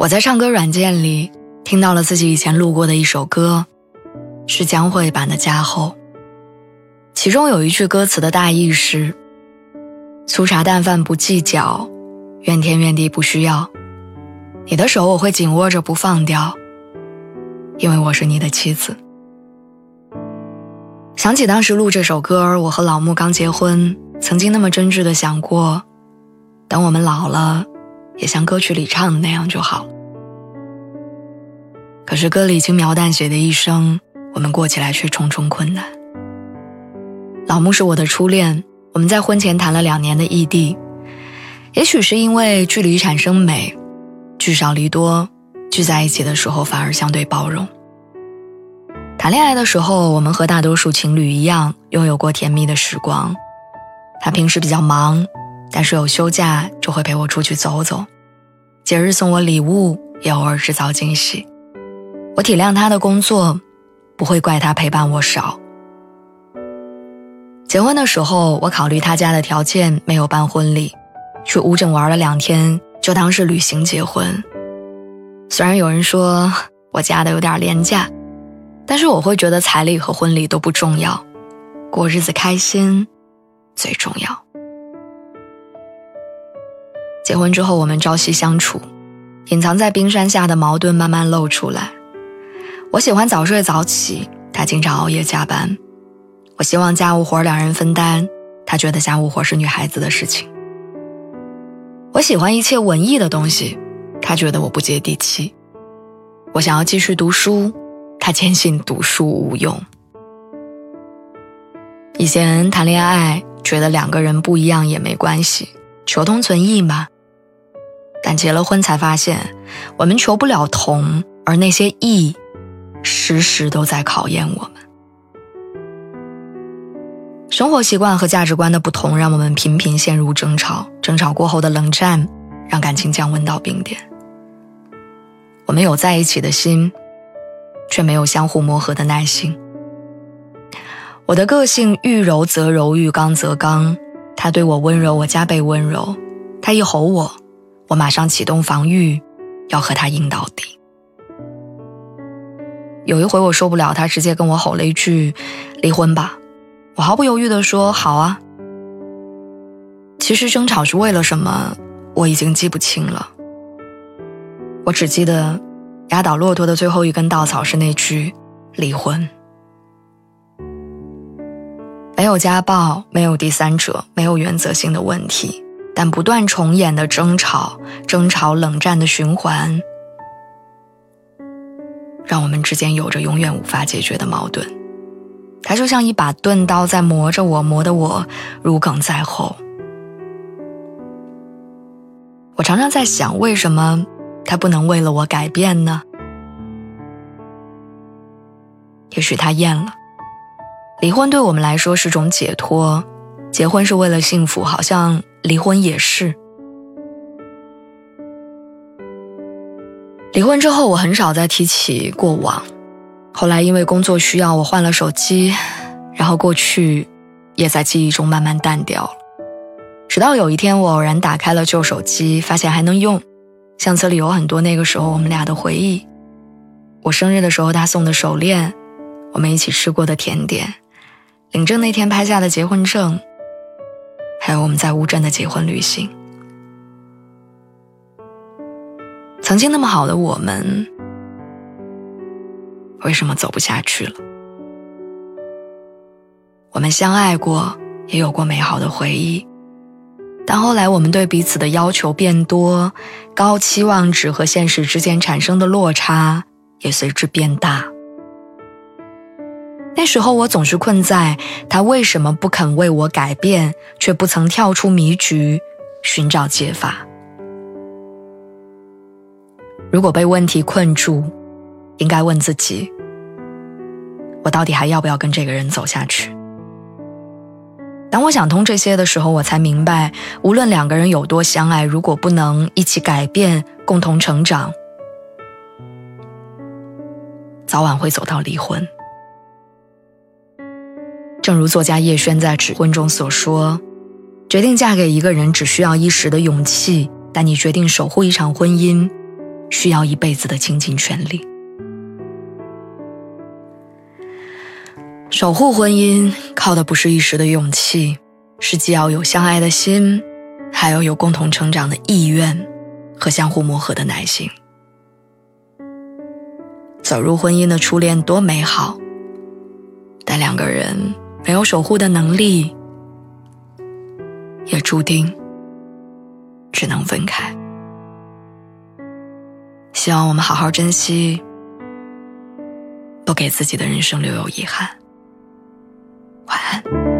我在唱歌软件里听到了自己以前录过的一首歌，是江蕙版的《家后》。其中有一句歌词的大意是：“粗茶淡饭不计较，怨天怨地不需要。你的手我会紧握着不放掉，因为我是你的妻子。”想起当时录这首歌，我和老穆刚结婚，曾经那么真挚的想过，等我们老了。也像歌曲里唱的那样就好。可是歌里轻描淡写的一生，我们过起来却重重困难。老穆是我的初恋，我们在婚前谈了两年的异地。也许是因为距离产生美，聚少离多，聚在一起的时候反而相对包容。谈恋爱的时候，我们和大多数情侣一样，拥有过甜蜜的时光。他平时比较忙。但是有休假就会陪我出去走走，节日送我礼物，也偶尔制造惊喜。我体谅他的工作，不会怪他陪伴我少。结婚的时候，我考虑他家的条件，没有办婚礼，去乌镇玩了两天，就当是旅行结婚。虽然有人说我家的有点廉价，但是我会觉得彩礼和婚礼都不重要，过日子开心最重要。结婚之后，我们朝夕相处，隐藏在冰山下的矛盾慢慢露出来。我喜欢早睡早起，他经常熬夜加班。我希望家务活两人分担，他觉得家务活是女孩子的事情。我喜欢一切文艺的东西，他觉得我不接地气。我想要继续读书，他坚信读书无用。以前谈恋爱，觉得两个人不一样也没关系，求同存异嘛。但结了婚才发现，我们求不了同，而那些异，时时都在考验我们。生活习惯和价值观的不同，让我们频频陷入争吵。争吵过后的冷战，让感情降温到冰点。我们有在一起的心，却没有相互磨合的耐心。我的个性遇柔则柔，遇刚则刚。他对我温柔，我加倍温柔。他一吼我。我马上启动防御，要和他硬到底。有一回我受不了，他直接跟我吼了一句：“离婚吧！”我毫不犹豫地说：“好啊。”其实争吵是为了什么，我已经记不清了。我只记得压倒骆驼的最后一根稻草是那句“离婚”。没有家暴，没有第三者，没有原则性的问题。但不断重演的争吵、争吵、冷战的循环，让我们之间有着永远无法解决的矛盾。它就像一把钝刀在磨着我，磨得我如鲠在喉。我常常在想，为什么他不能为了我改变呢？也许他厌了。离婚对我们来说是种解脱，结婚是为了幸福，好像。离婚也是。离婚之后，我很少再提起过往。后来因为工作需要，我换了手机，然后过去也在记忆中慢慢淡掉了。直到有一天，我偶然打开了旧手机，发现还能用，相册里有很多那个时候我们俩的回忆。我生日的时候他送的手链，我们一起吃过的甜点，领证那天拍下的结婚证。还有我们在乌镇的结婚旅行，曾经那么好的我们，为什么走不下去了？我们相爱过，也有过美好的回忆，但后来我们对彼此的要求变多，高期望值和现实之间产生的落差也随之变大。那时候我总是困在他为什么不肯为我改变，却不曾跳出迷局寻找解法。如果被问题困住，应该问自己：我到底还要不要跟这个人走下去？当我想通这些的时候，我才明白，无论两个人有多相爱，如果不能一起改变、共同成长，早晚会走到离婚。正如作家叶轩在《指婚》中所说：“决定嫁给一个人只需要一时的勇气，但你决定守护一场婚姻，需要一辈子的倾尽全力。守护婚姻靠的不是一时的勇气，是既要有相爱的心，还要有共同成长的意愿和相互磨合的耐心。”走入婚姻的初恋多美好，但两个人没有守护的能力，也注定只能分开。希望我们好好珍惜，不给自己的人生留有遗憾。晚安。